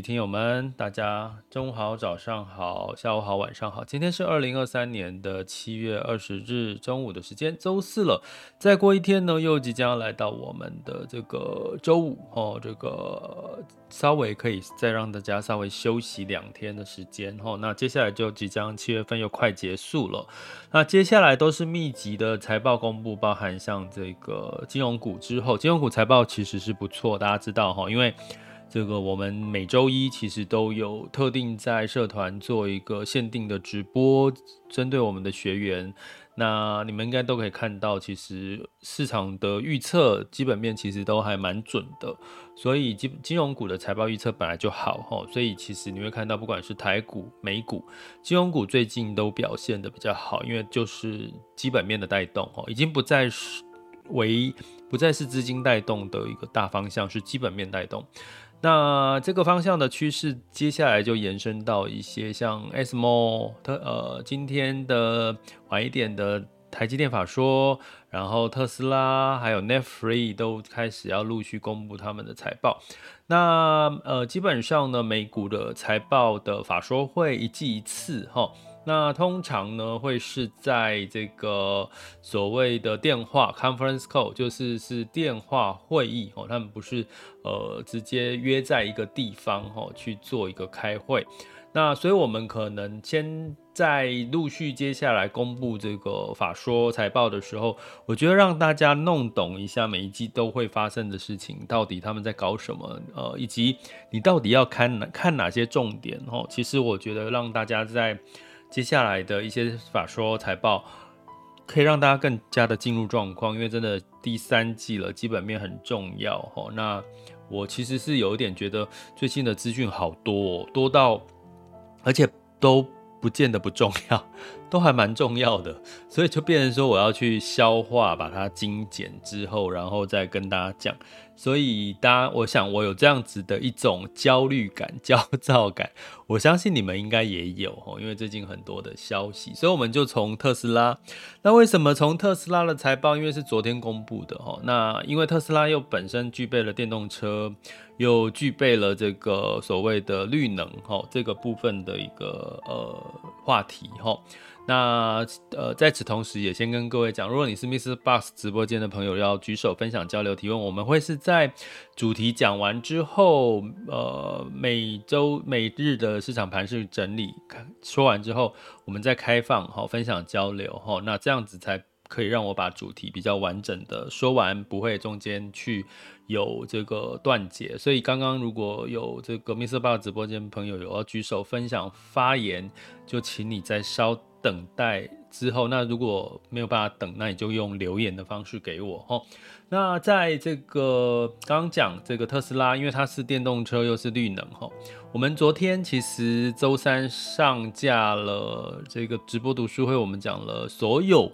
听友们，大家中午好、早上好、下午好、晚上好。今天是二零二三年的七月二十日中午的时间，周四了。再过一天呢，又即将来到我们的这个周五哦。这个稍微可以再让大家稍微休息两天的时间哦。那接下来就即将七月份又快结束了。那接下来都是密集的财报公布，包含像这个金融股之后，金融股财报其实是不错，大家知道哈，因为。这个我们每周一其实都有特定在社团做一个限定的直播，针对我们的学员，那你们应该都可以看到，其实市场的预测基本面其实都还蛮准的，所以金金融股的财报预测本来就好哈，所以其实你会看到，不管是台股、美股，金融股最近都表现得比较好，因为就是基本面的带动哈，已经不再是为不再是资金带动的一个大方向，是基本面带动。那这个方向的趋势，接下来就延伸到一些像 ASML 特呃今天的晚一点的台积电法说，然后特斯拉还有 Netflix 都开始要陆续公布他们的财报。那呃基本上呢，美股的财报的法说会一季一次哈。那通常呢，会是在这个所谓的电话 conference call，就是是电话会议哦，他们不是呃直接约在一个地方哦去做一个开会。那所以我们可能先在陆续接下来公布这个法说财报的时候，我觉得让大家弄懂一下每一季都会发生的事情，到底他们在搞什么，呃，以及你到底要看哪看哪些重点哦。其实我觉得让大家在接下来的一些法说财报，可以让大家更加的进入状况，因为真的第三季了，基本面很重要齁。那我其实是有一点觉得最近的资讯好多，哦多到而且都不见得不重要，都还蛮重要的，所以就变成说我要去消化，把它精简之后，然后再跟大家讲。所以，大家，我想我有这样子的一种焦虑感、焦躁感，我相信你们应该也有哦，因为最近很多的消息，所以我们就从特斯拉。那为什么从特斯拉的财报？因为是昨天公布的哦。那因为特斯拉又本身具备了电动车，又具备了这个所谓的绿能哈这个部分的一个呃话题哈。那呃，在此同时，也先跟各位讲，如果你是 MixerBox 直播间的朋友，要举手分享、交流、提问，我们会是在主题讲完之后，呃，每周每日的市场盘势整理说完之后，我们再开放好分享交流哈。那这样子才可以让我把主题比较完整的说完，不会中间去有这个断节。所以刚刚如果有这个 Mr. b 直播间朋友有要举手分享发言，就请你再稍。等待之后，那如果没有办法等，那你就用留言的方式给我哈。那在这个刚刚讲这个特斯拉，因为它是电动车又是绿能哈。我们昨天其实周三上架了这个直播读书会，我们讲了所有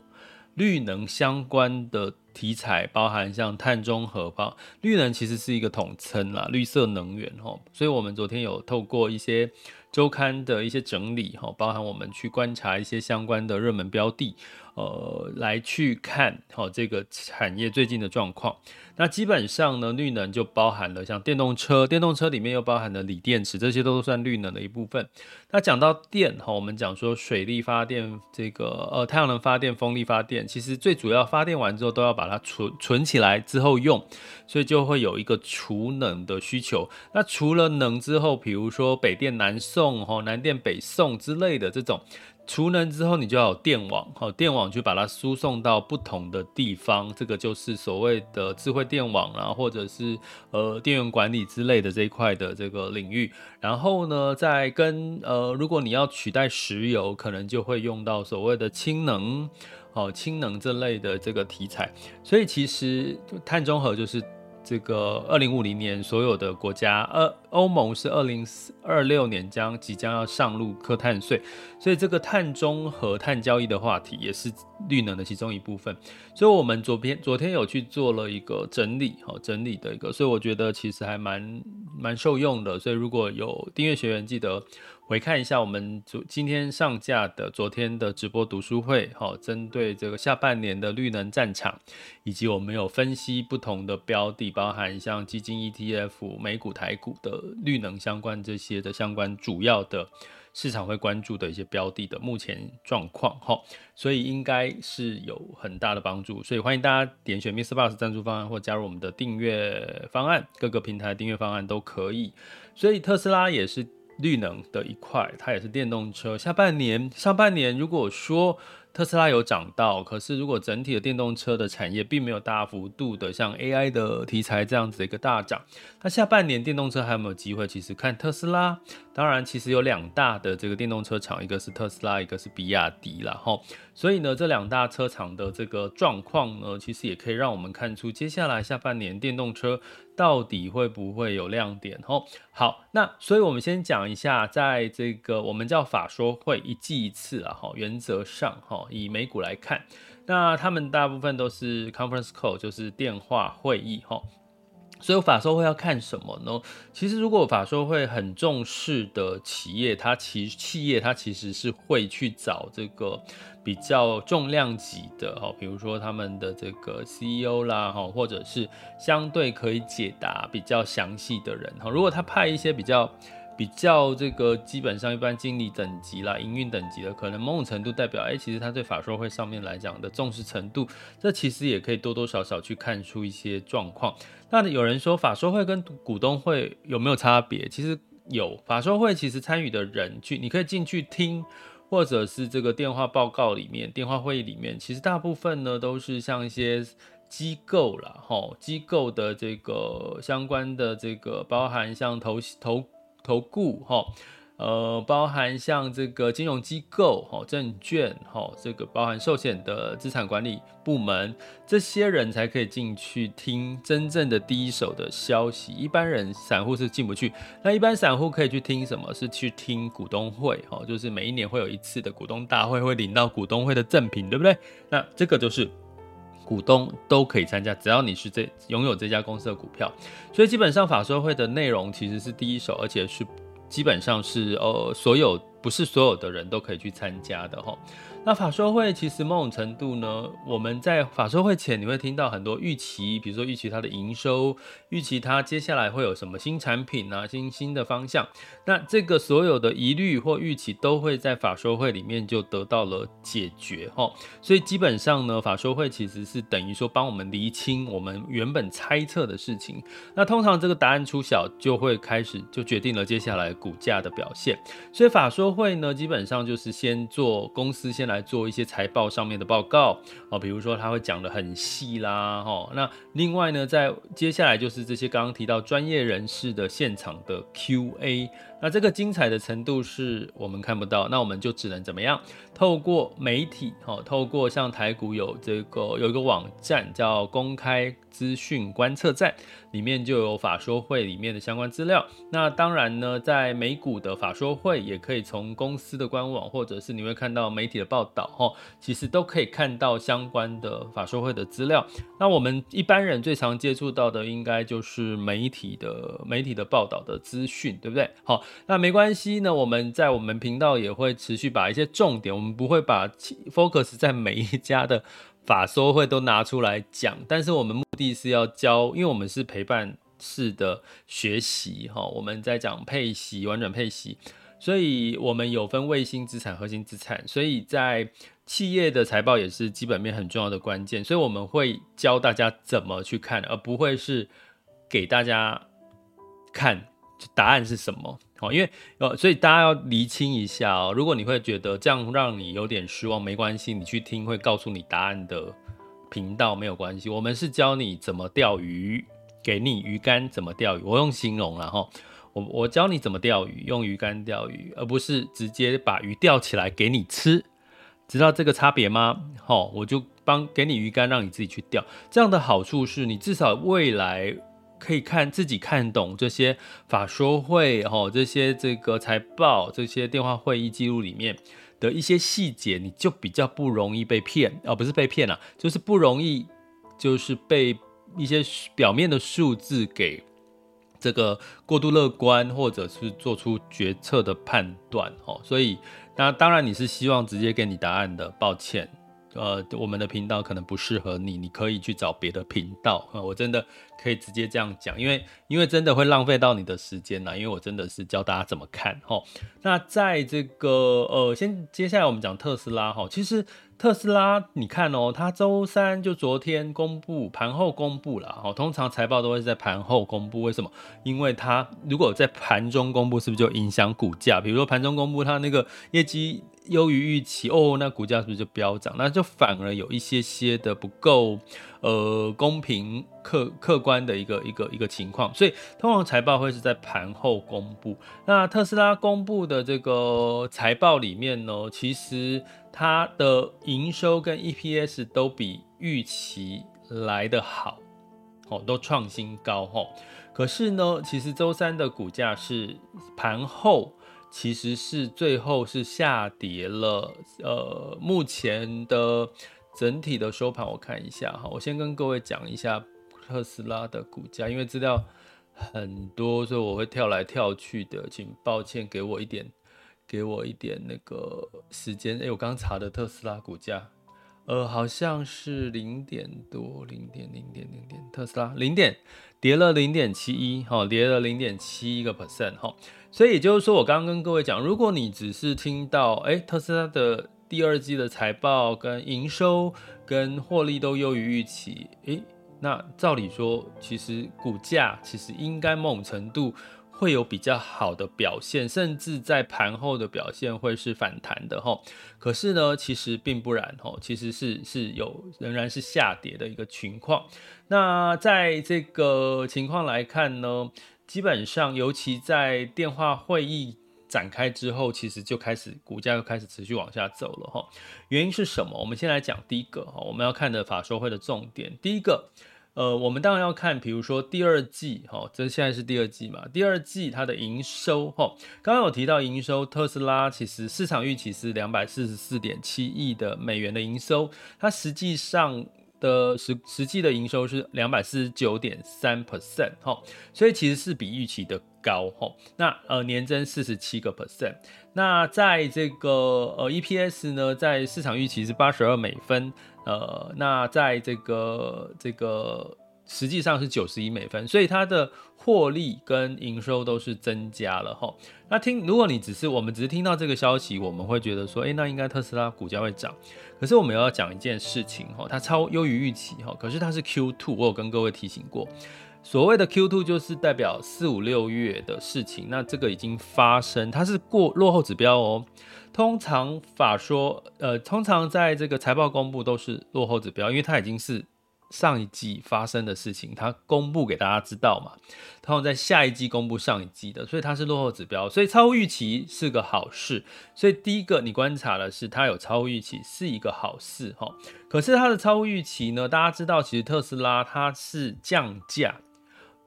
绿能相关的题材，包含像碳中和包，绿能其实是一个统称啦，绿色能源哈。所以我们昨天有透过一些。周刊的一些整理哈，包含我们去观察一些相关的热门标的，呃，来去看好这个产业最近的状况。那基本上呢，绿能就包含了像电动车，电动车里面又包含了锂电池，这些都算绿能的一部分。那讲到电哈，我们讲说水力发电，这个呃太阳能发电、风力发电，其实最主要发电完之后都要把它存存起来之后用，所以就会有一个储能的需求。那除了能之后，比如说北电南送哈、南电北送之类的这种。储能之后，你就要有电网，好，电网去把它输送到不同的地方，这个就是所谓的智慧电网啊，或者是呃电源管理之类的这一块的这个领域。然后呢，再跟呃，如果你要取代石油，可能就会用到所谓的氢能，好，氢能这类的这个题材。所以其实碳中和就是这个二零五零年所有的国家，呃，欧盟是二零二六年将即将要上路课碳税，所以这个碳中和、碳交易的话题也是绿能的其中一部分。所以我们昨天昨天有去做了一个整理，好整理的一个，所以我觉得其实还蛮蛮受用的。所以如果有订阅学员，记得。回看一下我们昨今天上架的昨天的直播读书会，好，针对这个下半年的绿能战场，以及我们有分析不同的标的，包含像基金 ETF、美股、台股的绿能相关这些的相关主要的市场会关注的一些标的的目前状况，哈，所以应该是有很大的帮助，所以欢迎大家点选 MixerBox 赞助方案或加入我们的订阅方案，各个平台订阅方案都可以，所以特斯拉也是。绿能的一块，它也是电动车。下半年、上半年，如果说特斯拉有涨到，可是如果整体的电动车的产业并没有大幅度的像 AI 的题材这样子的一个大涨，那下半年电动车还有没有机会？其实看特斯拉，当然其实有两大的这个电动车厂，一个是特斯拉，一个是比亚迪然后。所以呢，这两大车厂的这个状况呢，其实也可以让我们看出接下来下半年电动车到底会不会有亮点吼。好，那所以我们先讲一下，在这个我们叫法说会一季一次啊，哈，原则上哈，以美股来看，那他们大部分都是 conference call，就是电话会议哈。所以法说会要看什么呢？其实如果法说会很重视的企业，它其企业它其实是会去找这个比较重量级的哈，比如说他们的这个 CEO 啦哈，或者是相对可以解答比较详细的人哈。如果他派一些比较比较这个基本上一般经理等级啦、营运等级的，可能某种程度代表，哎、其实他对法说会上面来讲的重视程度，这其实也可以多多少少去看出一些状况。那有人说法说会跟股东会有没有差别？其实有，法说会其实参与的人去，你可以进去听，或者是这个电话报告里面、电话会议里面，其实大部分呢都是像一些机构啦，吼，机构的这个相关的这个包含像投投。投顾哈，呃，包含像这个金融机构哈、证券哈，这个包含寿险的资产管理部门，这些人才可以进去听真正的第一手的消息。一般人散户是进不去。那一般散户可以去听什么？是去听股东会哈，就是每一年会有一次的股东大会，会领到股东会的赠品，对不对？那这个就是。股东都可以参加，只要你是这拥有这家公司的股票，所以基本上法说会的内容其实是第一手，而且是基本上是呃所有不是所有的人都可以去参加的哈。那法说会其实某种程度呢，我们在法说会前你会听到很多预期，比如说预期它的营收，预期它接下来会有什么新产品啊，新新的方向。那这个所有的疑虑或预期都会在法说会里面就得到了解决哈。所以基本上呢，法说会其实是等于说帮我们厘清我们原本猜测的事情。那通常这个答案出小，就会开始就决定了接下来股价的表现。所以法说会呢，基本上就是先做公司先来。来做一些财报上面的报告哦，比如说他会讲的很细啦，哈。那另外呢，在接下来就是这些刚刚提到专业人士的现场的 Q&A。那这个精彩的程度是我们看不到，那我们就只能怎么样？透过媒体，哈，透过像台股有这个有一个网站叫公开资讯观测站，里面就有法说会里面的相关资料。那当然呢，在美股的法说会也可以从公司的官网，或者是你会看到媒体的报道，哈，其实都可以看到相关的法说会的资料。那我们一般人最常接触到的，应该就是媒体的媒体的报道的资讯，对不对？好。那没关系呢，我们在我们频道也会持续把一些重点，我们不会把 focus 在每一家的法说会都拿出来讲，但是我们目的是要教，因为我们是陪伴式的学习哈，我们在讲配息、玩转配息，所以我们有分卫星资产、核心资产，所以在企业的财报也是基本面很重要的关键，所以我们会教大家怎么去看，而不会是给大家看答案是什么。好，因为呃，所以大家要厘清一下哦。如果你会觉得这样让你有点失望，没关系，你去听会告诉你答案的频道没有关系。我们是教你怎么钓鱼，给你鱼竿怎么钓鱼。我用形容了哈，我我教你怎么钓鱼，用鱼竿钓鱼，而不是直接把鱼钓起来给你吃。知道这个差别吗？好，我就帮给你鱼竿，让你自己去钓。这样的好处是你至少未来。可以看自己看懂这些法说会哈，这些这个财报，这些电话会议记录里面的一些细节，你就比较不容易被骗啊、哦，不是被骗啊，就是不容易就是被一些表面的数字给这个过度乐观，或者是做出决策的判断哦。所以那当然你是希望直接给你答案的，抱歉。呃，我们的频道可能不适合你，你可以去找别的频道。呃，我真的可以直接这样讲，因为因为真的会浪费到你的时间呐。因为我真的是教大家怎么看哈。那在这个呃，先接下来我们讲特斯拉哈。其实特斯拉，你看哦，它周三就昨天公布，盘后公布了。哈，通常财报都会在盘后公布，为什么？因为它如果在盘中公布，是不是就影响股价？比如说盘中公布它那个业绩。优于预期哦，那股价是不是就飙涨？那就反而有一些些的不够呃公平客客观的一个一个一个情况，所以通常财报会是在盘后公布。那特斯拉公布的这个财报里面呢，其实它的营收跟 EPS 都比预期来得好，哦，都创新高哦。可是呢，其实周三的股价是盘后。其实是最后是下跌了，呃，目前的整体的收盘我看一下哈，我先跟各位讲一下特斯拉的股价，因为资料很多，所以我会跳来跳去的，请抱歉，给我一点，给我一点那个时间。哎，我刚查的特斯拉股价，呃，好像是零点多，零点零点零点，特斯拉零点跌了零点七一，哈，跌了零点七一个 percent，哈。所以也就是说，我刚刚跟各位讲，如果你只是听到，哎，特斯拉的第二季的财报跟营收跟获利都优于预期，哎，那照理说，其实股价其实应该某种程度会有比较好的表现，甚至在盘后的表现会是反弹的哈。可是呢，其实并不然哈，其实是是有仍然是下跌的一个情况。那在这个情况来看呢，基本上，尤其在电话会议展开之后，其实就开始股价又开始持续往下走了哈。原因是什么？我们先来讲第一个哈，我们要看的法说会的重点。第一个，呃，我们当然要看，比如说第二季哈，这现在是第二季嘛，第二季它的营收哈，刚刚有提到营收，特斯拉其实市场预期是两百四十四点七亿的美元的营收，它实际上。的实实际的营收是两百四十九点三 percent 哈，所以其实是比预期的高哈。那呃年增四十七个 percent。那在这个呃 EPS 呢，在市场预期是八十二美分，呃，那在这个这个。实际上是九十一美分，所以它的获利跟营收都是增加了哈。那听，如果你只是我们只是听到这个消息，我们会觉得说，诶，那应该特斯拉股价会涨。可是我们要讲一件事情哈，它超优于预期哈。可是它是 Q2，我有跟各位提醒过，所谓的 Q2 就是代表四五六月的事情，那这个已经发生，它是过落后指标哦。通常法说，呃，通常在这个财报公布都是落后指标，因为它已经是。上一季发生的事情，它公布给大家知道嘛？它会在下一季公布上一季的，所以它是落后指标，所以超预期是个好事。所以第一个你观察的是它有超预期是一个好事哈。可是它的超预期呢？大家知道，其实特斯拉它是降价，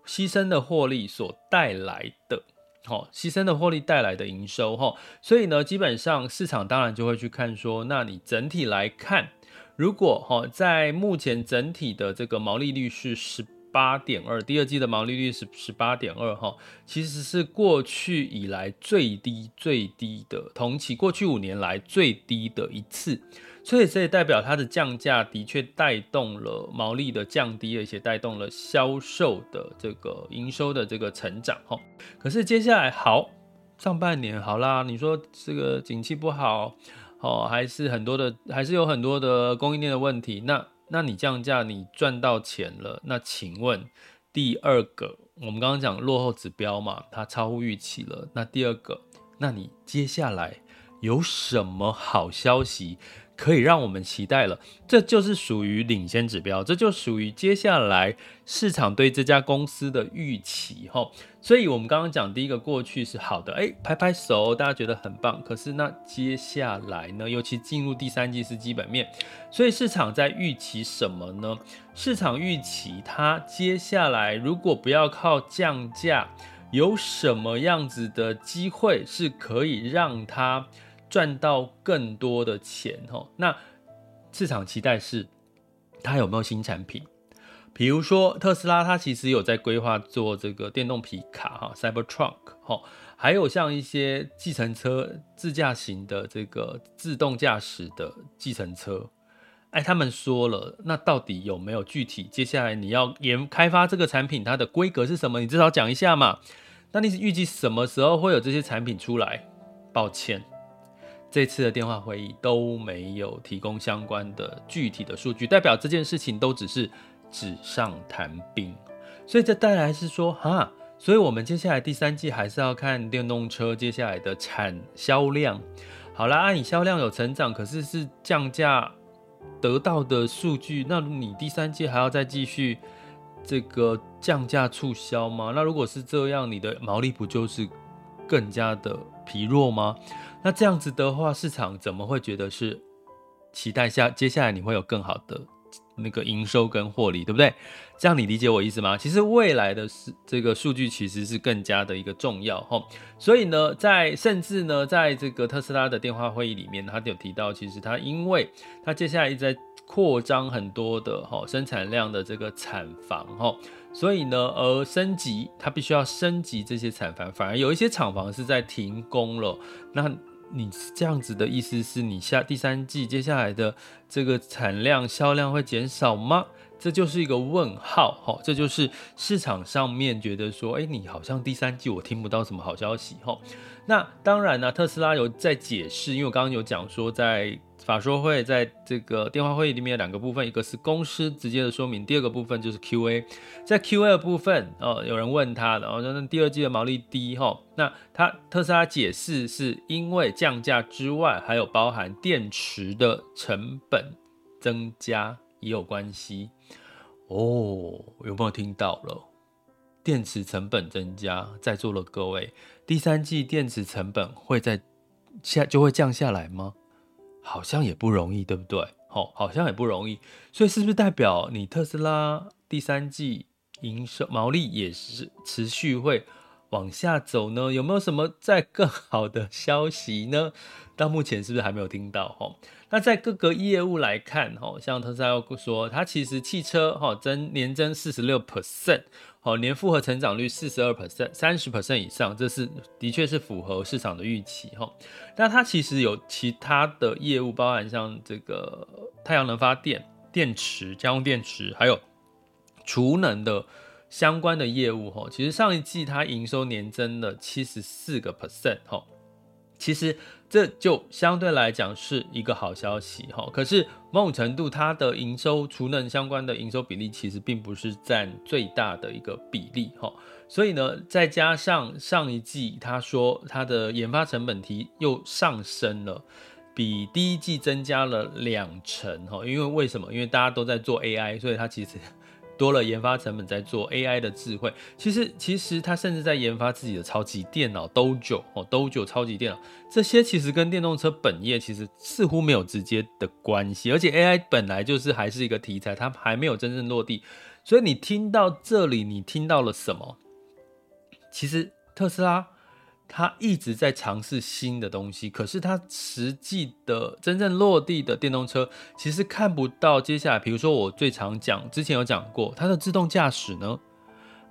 牺牲的获利所带来的，好，牺牲的获利带来的营收哈。所以呢，基本上市场当然就会去看说，那你整体来看。如果哈，在目前整体的这个毛利率是十八点二，第二季的毛利率是十八点二哈，其实是过去以来最低最低的同期，过去五年来最低的一次，所以这也代表它的降价的确带动了毛利的降低，而且带动了销售的这个营收的这个成长哈。可是接下来好，上半年好啦，你说这个景气不好。哦，还是很多的，还是有很多的供应链的问题。那，那你降价，你赚到钱了。那请问，第二个，我们刚刚讲落后指标嘛，它超乎预期了。那第二个，那你接下来有什么好消息可以让我们期待了？这就是属于领先指标，这就属于接下来市场对这家公司的预期哈。所以，我们刚刚讲第一个过去是好的，哎，拍拍手，大家觉得很棒。可是，那接下来呢？尤其进入第三季是基本面，所以市场在预期什么呢？市场预期它接下来如果不要靠降价，有什么样子的机会是可以让它赚到更多的钱？哈，那市场期待是它有没有新产品？比如说特斯拉，它其实有在规划做这个电动皮卡哈，Cybertruck 哈，还有像一些计程车自驾型的这个自动驾驶的计程车，哎，他们说了，那到底有没有具体？接下来你要研开发这个产品，它的规格是什么？你至少讲一下嘛。那你预计什么时候会有这些产品出来？抱歉，这次的电话会议都没有提供相关的具体的数据，代表这件事情都只是纸上谈兵。所以这带来是说，哈，所以我们接下来第三季还是要看电动车接下来的产销量。好啦，按你销量有成长，可是是降价得到的数据，那你第三季还要再继续？这个降价促销吗？那如果是这样，你的毛利不就是更加的疲弱吗？那这样子的话，市场怎么会觉得是期待下接下来你会有更好的那个营收跟获利，对不对？这样你理解我意思吗？其实未来的是这个数据其实是更加的一个重要哈。所以呢，在甚至呢，在这个特斯拉的电话会议里面，他有提到，其实他因为他接下来一直在。扩张很多的哈生产量的这个产房哈，所以呢，而升级它必须要升级这些产房，反而有一些厂房是在停工了。那你这样子的意思是你下第三季接下来的这个产量销量会减少吗？这就是一个问号哈，这就是市场上面觉得说，哎，你好像第三季我听不到什么好消息哈。那当然呢，特斯拉有在解释，因为我刚刚有讲说在。法说会在这个电话会议里面有两个部分，一个是公司直接的说明，第二个部分就是 Q&A。在 Q&A 的部分，哦，有人问他的，哦，那第二季的毛利低，哈，那他特斯拉解释是因为降价之外，还有包含电池的成本增加也有关系。哦，有没有听到了？电池成本增加，在座的各位，第三季电池成本会在下就会降下来吗？好像也不容易，对不对？好，好像也不容易，所以是不是代表你特斯拉第三季营收毛利也是持续会往下走呢？有没有什么再更好的消息呢？到目前是不是还没有听到？哈，那在各个业务来看，哈，像特斯拉说，它其实汽车哈增年增四十六 percent。好，年复合成长率四十二 percent，三十 percent 以上，这是的确是符合市场的预期哈。那它其实有其他的业务，包含像这个太阳能发电、电池、家用电池，还有储能的相关的业务哈。其实上一季它营收年增了七十四个 percent 哈。其实这就相对来讲是一个好消息哈，可是某种程度它的营收储能相关的营收比例其实并不是占最大的一个比例哈，所以呢，再加上上一季他说它的研发成本提又上升了，比第一季增加了两成哈，因为为什么？因为大家都在做 AI，所以它其实。多了研发成本在做 AI 的智慧，其实其实他甚至在研发自己的超级电脑 Dojo 哦，Dojo 超级电脑，这些其实跟电动车本业其实似乎没有直接的关系，而且 AI 本来就是还是一个题材，它还没有真正落地，所以你听到这里，你听到了什么？其实特斯拉。他一直在尝试新的东西，可是他实际的真正落地的电动车，其实看不到接下来。比如说我最常讲，之前有讲过，它的自动驾驶呢，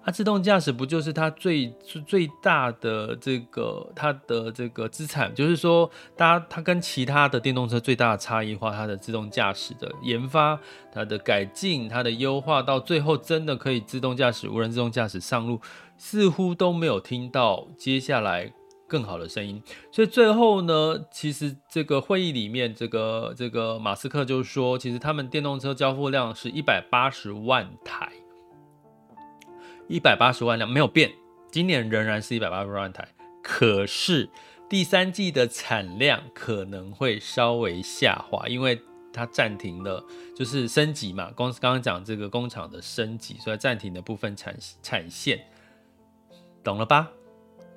它自动驾驶不就是它最最大的这个它的这个资产？就是说，它它跟其他的电动车最大的差异化，它的自动驾驶的研发、它的改进、它的优化，到最后真的可以自动驾驶、无人自动驾驶上路。似乎都没有听到接下来更好的声音，所以最后呢，其实这个会议里面，这个这个马斯克就说，其实他们电动车交付量是一百八十万台，一百八十万辆没有变，今年仍然是一百八十万台，可是第三季的产量可能会稍微下滑，因为它暂停了，就是升级嘛。公司刚刚讲这个工厂的升级，所以暂停的部分产产线，懂了吧？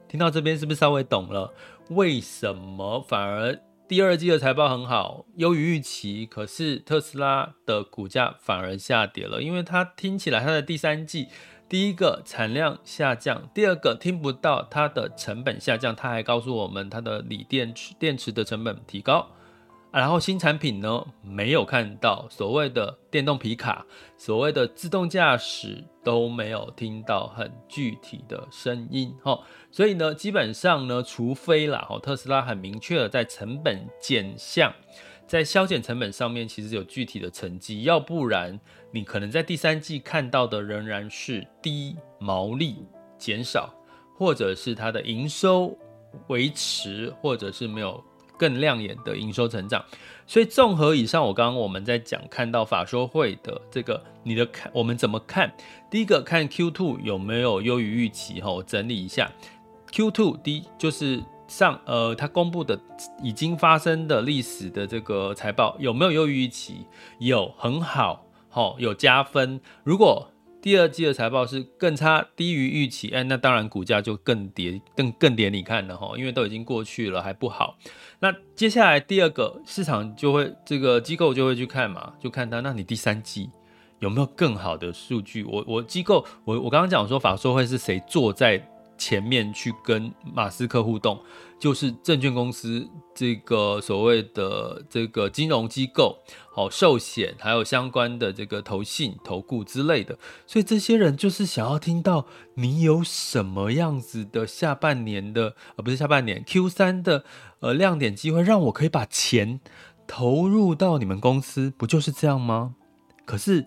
听到这边是不是稍微懂了？为什么反而第二季的财报很好，优于预期？可是特斯拉的股价反而下跌了，因为它听起来它的第三季。第一个产量下降，第二个听不到它的成本下降，它还告诉我们它的锂电池电池的成本提高，然后新产品呢没有看到所谓的电动皮卡，所谓的自动驾驶都没有听到很具体的声音，哈，所以呢，基本上呢，除非啦，特斯拉很明确的在成本减项。在削减成本上面，其实有具体的成绩，要不然你可能在第三季看到的仍然是低毛利减少，或者是它的营收维持，或者是没有更亮眼的营收成长。所以综合以上，我刚刚我们在讲看到法说会的这个，你的看我们怎么看？第一个看 Q2 有没有优于预期？哈，我整理一下，Q2 第一就是。上呃，它公布的已经发生的历史的这个财报有没有优于预期？有，很好，好、有加分。如果第二季的财报是更差，低于预期，哎，那当然股价就更跌，更更跌。你看了哈，因为都已经过去了，还不好。那接下来第二个市场就会这个机构就会去看嘛，就看它，那你第三季有没有更好的数据？我我机构，我我刚刚讲说法说会是谁坐在？前面去跟马斯克互动，就是证券公司这个所谓的这个金融机构，好寿险，还有相关的这个投信、投顾之类的，所以这些人就是想要听到你有什么样子的下半年的，呃，不是下半年 Q 三的呃亮点机会，让我可以把钱投入到你们公司，不就是这样吗？可是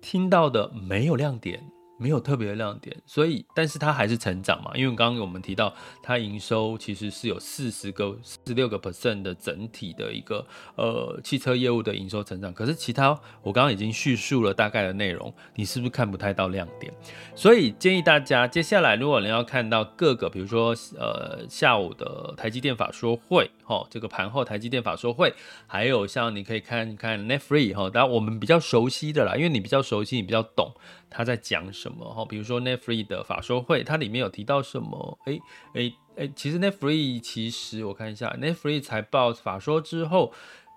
听到的没有亮点。没有特别的亮点，所以，但是它还是成长嘛，因为刚刚我们提到它营收其实是有四十个、四十六个 percent 的整体的一个呃汽车业务的营收成长，可是其他我刚刚已经叙述了大概的内容，你是不是看不太到亮点？所以建议大家接下来如果你要看到各个，比如说呃下午的台积电法说会，哈，这个盘后台积电法说会，还有像你可以看看 Net Free 哈，当然我们比较熟悉的啦，因为你比较熟悉，你比较懂。他在讲什么？哈，比如说 Netflix 的法说会，它里面有提到什么？诶诶诶，其实 Netflix 其实我看一下 Netflix 财报法说之后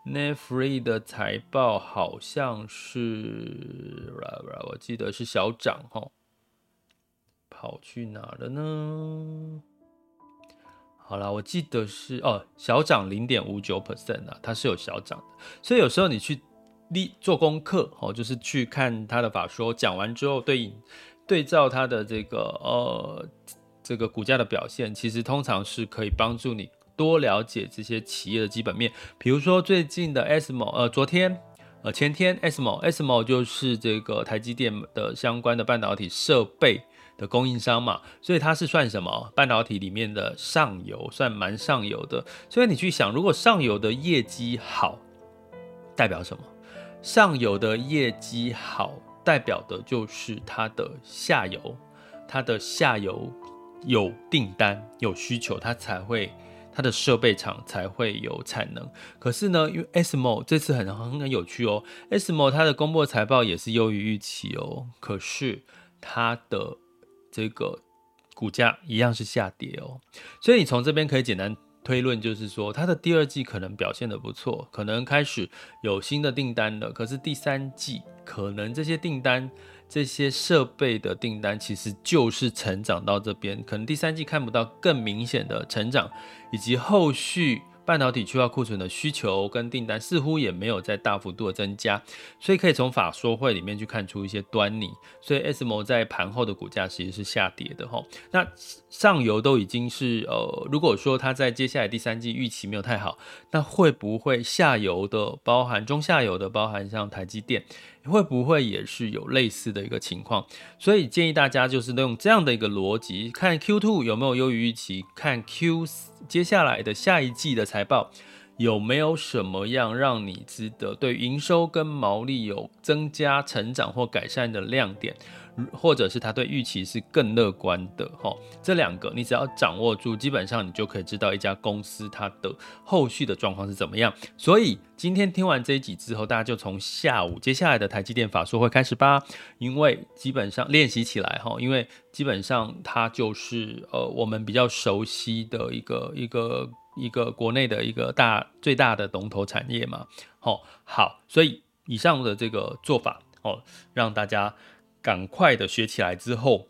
，Netflix 的财报好像是，我记得是小涨哈，跑去哪了呢？好啦，我记得是哦，小涨零点五九 percent 啊，它是有小涨的，所以有时候你去。做功课哦，就是去看他的法说，讲完之后对应对照他的这个呃这个股价的表现，其实通常是可以帮助你多了解这些企业的基本面。比如说最近的 SMO，呃，昨天呃前天 SMO，SMO 就是这个台积电的相关的半导体设备的供应商嘛，所以它是算什么？半导体里面的上游，算蛮上游的。所以你去想，如果上游的业绩好，代表什么？上游的业绩好，代表的就是它的下游，它的下游有订单、有需求，它才会它的设备厂才会有产能。可是呢，因为 SMO 这次很很很有趣哦，SMO 它的公布财报也是优于预期哦，可是它的这个股价一样是下跌哦，所以你从这边可以简单。推论就是说，它的第二季可能表现得不错，可能开始有新的订单了。可是第三季可能这些订单、这些设备的订单其实就是成长到这边，可能第三季看不到更明显的成长，以及后续。半导体去化库存的需求跟订单似乎也没有在大幅度的增加，所以可以从法说会里面去看出一些端倪。所以 SMO 在盘后的股价其实是下跌的哈。那上游都已经是呃，如果说它在接下来第三季预期没有太好，那会不会下游的包含中下游的包含像台积电？会不会也是有类似的一个情况？所以建议大家就是用这样的一个逻辑，看 Q2 有没有优于预期，看 Q 接下来的下一季的财报有没有什么样让你值得对营收跟毛利有增加、成长或改善的亮点。或者是他对预期是更乐观的，哈，这两个你只要掌握住，基本上你就可以知道一家公司它的后续的状况是怎么样。所以今天听完这一集之后，大家就从下午接下来的台积电法说会开始吧，因为基本上练习起来，哈，因为基本上它就是呃我们比较熟悉的一个一个一个国内的一个大最大的龙头产业嘛，好，好，所以以上的这个做法，哦，让大家。赶快的学起来之后，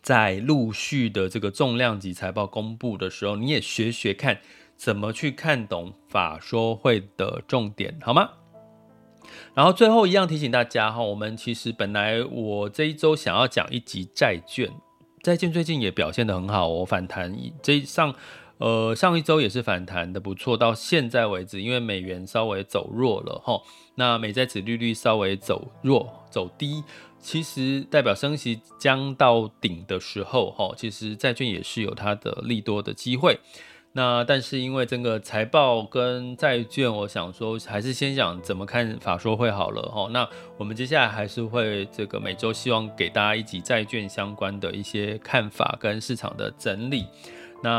在陆续的这个重量级财报公布的时候，你也学学看怎么去看懂法说会的重点，好吗？然后最后一样提醒大家哈，我们其实本来我这一周想要讲一集债券，债券最近也表现得很好，我反弹这上呃上一周也是反弹的不错，到现在为止，因为美元稍微走弱了哈，那美债殖利率稍微走弱走低。其实代表升息将到顶的时候，哈，其实债券也是有它的利多的机会。那但是因为整个财报跟债券，我想说还是先讲怎么看法说会好了，哈。那我们接下来还是会这个每周希望给大家一集债券相关的一些看法跟市场的整理。那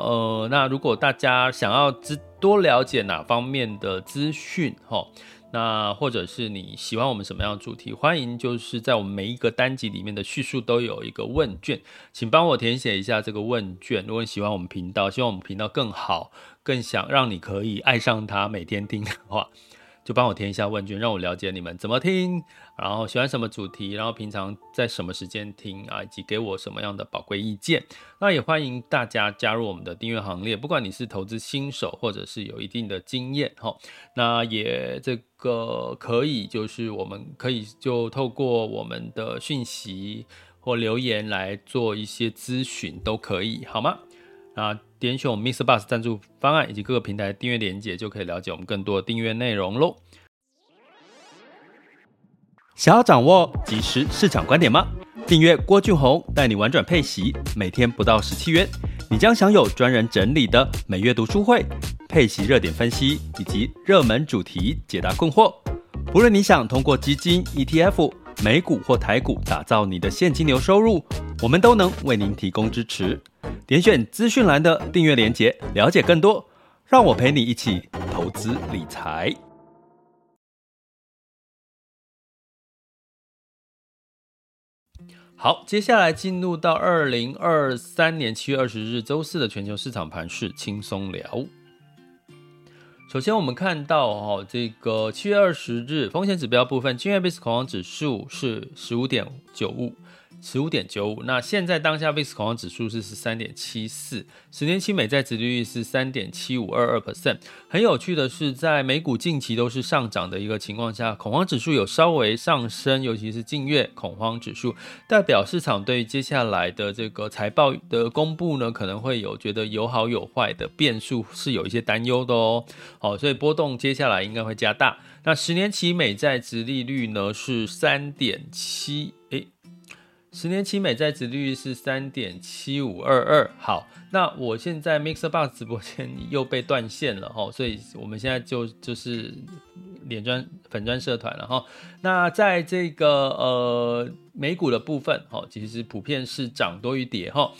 呃，那如果大家想要知多了解哪方面的资讯，哈。那或者是你喜欢我们什么样的主题？欢迎就是在我们每一个单集里面的叙述都有一个问卷，请帮我填写一下这个问卷。如果你喜欢我们频道，希望我们频道更好，更想让你可以爱上它，每天听的话。就帮我填一下问卷，让我了解你们怎么听，然后喜欢什么主题，然后平常在什么时间听啊，以及给我什么样的宝贵意见。那也欢迎大家加入我们的订阅行列，不管你是投资新手，或者是有一定的经验哈，那也这个可以，就是我们可以就透过我们的讯息或留言来做一些咨询，都可以，好吗？啊，点选我们 MixerBox 赞助方案以及各个平台订阅链接，就可以了解我们更多订阅内容喽。想要掌握即时市场观点吗？订阅郭俊宏带你玩转配息，每天不到十七元，你将享有专人整理的每月读书会、配息热点分析以及热门主题解答困惑。无论你想通过基金、ETF、美股或台股打造你的现金流收入，我们都能为您提供支持。点选资讯栏的订阅连结，了解更多。让我陪你一起投资理财。好，接下来进入到二零二三年七月二十日周四的全球市场盘势轻松聊。首先，我们看到哦，这个七月二十日风险指标部分，今日 VIX 恐慌指数是十五点九五。十五点九五，那现在当下 VIX 恐慌指数是十三点七四，十年期美债殖利率是三点七五二二 percent。很有趣的是，在美股近期都是上涨的一个情况下，恐慌指数有稍微上升，尤其是近月恐慌指数，代表市场对接下来的这个财报的公布呢，可能会有觉得有好有坏的变数，是有一些担忧的哦。好，所以波动接下来应该会加大。那十年期美债殖利率呢是三点七，十年期美债殖率是三点七五二二。好，那我现在 MixerBox 直播间 又被断线了哈，所以我们现在就就是脸砖粉砖社团了哈。那在这个呃美股的部分哈，其实普遍是涨多于跌哈。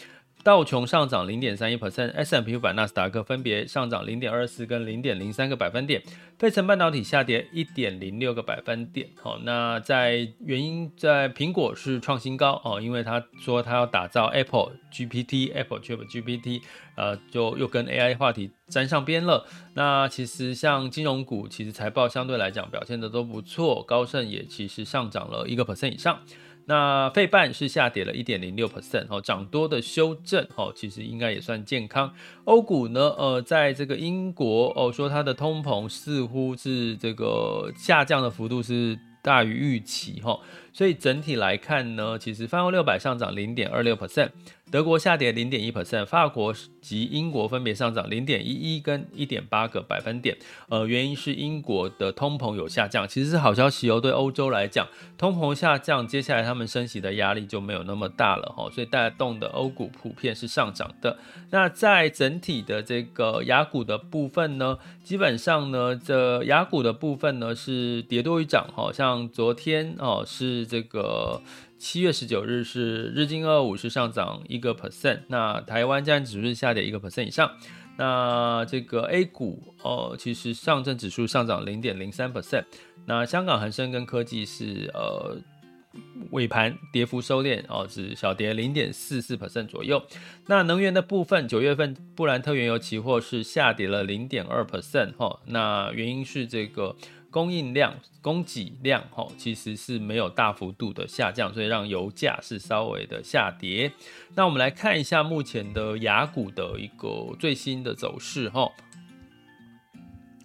道琼上涨零点三一 percent，S&P 五百、纳斯达克分别上涨零点二四跟零点零三个百分点，费城半导体下跌一点零六个百分点。好，那在原因在苹果是创新高哦，因为他说他要打造 Apple GPT，Apple Chat GPT，呃，就又跟 AI 话题沾上边了。那其实像金融股，其实财报相对来讲表现的都不错，高盛也其实上涨了一个 percent 以上。那费半是下跌了一点零六 percent，哦，涨多的修正，哦，其实应该也算健康。欧股呢，呃，在这个英国，哦，说它的通膨似乎是这个下降的幅度是大于预期，哈，所以整体来看呢，其实泛欧六百上涨零点二六 percent。德国下跌零点一 percent，法国及英国分别上涨零点一一跟一点八个百分点。呃，原因是英国的通膨有下降，其实是好消息哦。对欧洲来讲，通膨下降，接下来他们升息的压力就没有那么大了哈，所以带动的欧股普遍是上涨的。那在整体的这个雅股的部分呢，基本上呢，这雅股的部分呢是跌多于涨，好像昨天哦是这个七月十九日是日经二五是上涨一个 percent，那台湾加权指数是下跌一个 percent 以上。那这个 A 股哦，其实上证指数上涨零点零三 percent，那香港恒生跟科技是呃。尾盘跌幅收敛哦，是小跌零点四四 percent 左右。那能源的部分，九月份布兰特原油期货是下跌了零点二 percent 哈。那原因是这个供应量、供给量哈，其实是没有大幅度的下降，所以让油价是稍微的下跌。那我们来看一下目前的雅股的一个最新的走势哈。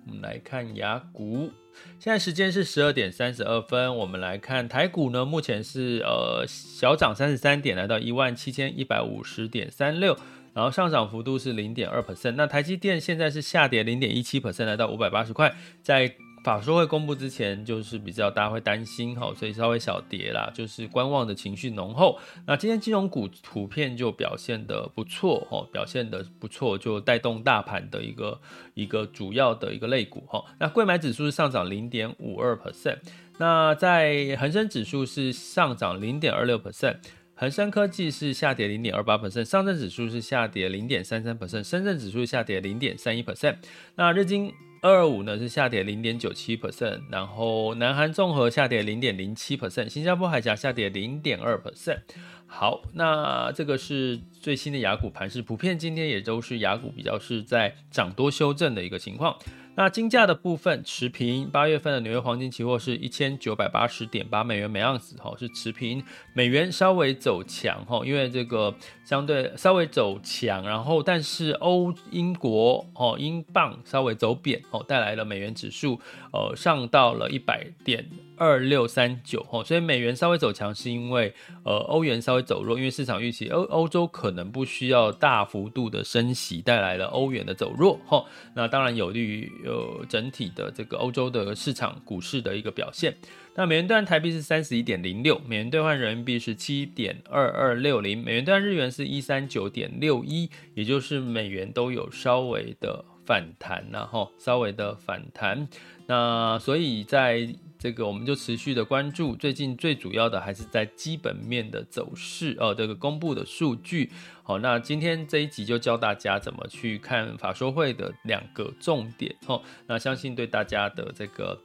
我们来看雅股。现在时间是十二点三十二分，我们来看台股呢，目前是呃小涨三十三点，来到一万七千一百五十点三六，然后上涨幅度是零点二 percent。那台积电现在是下跌零点一七 percent，来到五百八十块，在。法说会公布之前，就是比较大家会担心哈，所以稍微小跌啦，就是观望的情绪浓厚。那今天金融股普遍就表现得不错哈，表现得不错，就带动大盘的一个一个主要的一个类股哈。那柜买指数是上涨零点五二 percent，那在恒生指数是上涨零点二六 percent，恒生科技是下跌零点二八 percent，上证指数是下跌零点三三 percent，深圳指数下跌零点三一 percent，那日经。二五呢是下跌零点九七 percent，然后南韩综合下跌零点零七 percent，新加坡海峡下跌零点二 percent。好，那这个是最新的雅股盘势，普遍今天也都是雅股比较是在涨多修正的一个情况。那金价的部分持平，八月份的纽约黄金期货是一千九百八十点八美元每盎司，哈，是持平。美元稍微走强，哈，因为这个相对稍微走强，然后但是欧英国，哦，英镑稍微走贬，哦，带来了美元指数，呃，上到了一百点。二六三九吼，所以美元稍微走强，是因为呃欧元稍微走弱，因为市场预期欧欧洲可能不需要大幅度的升息，带来了欧元的走弱吼，那当然有利于呃整体的这个欧洲的市场股市的一个表现。那美元兑换台币是三十一点零六，美元兑换人民币是七点二二六零，美元兑换日元是一三九点六一，也就是美元都有稍微的反弹，然后稍微的反弹。那所以在这个我们就持续的关注，最近最主要的还是在基本面的走势哦，这个公布的数据。好，那今天这一集就教大家怎么去看法说会的两个重点哦，那相信对大家的这个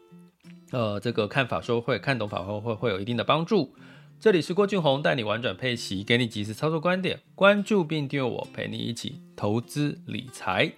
呃这个看法说会看懂法说会会有一定的帮助。这里是郭俊宏带你玩转配息，给你及时操作观点，关注并订阅我，陪你一起投资理财。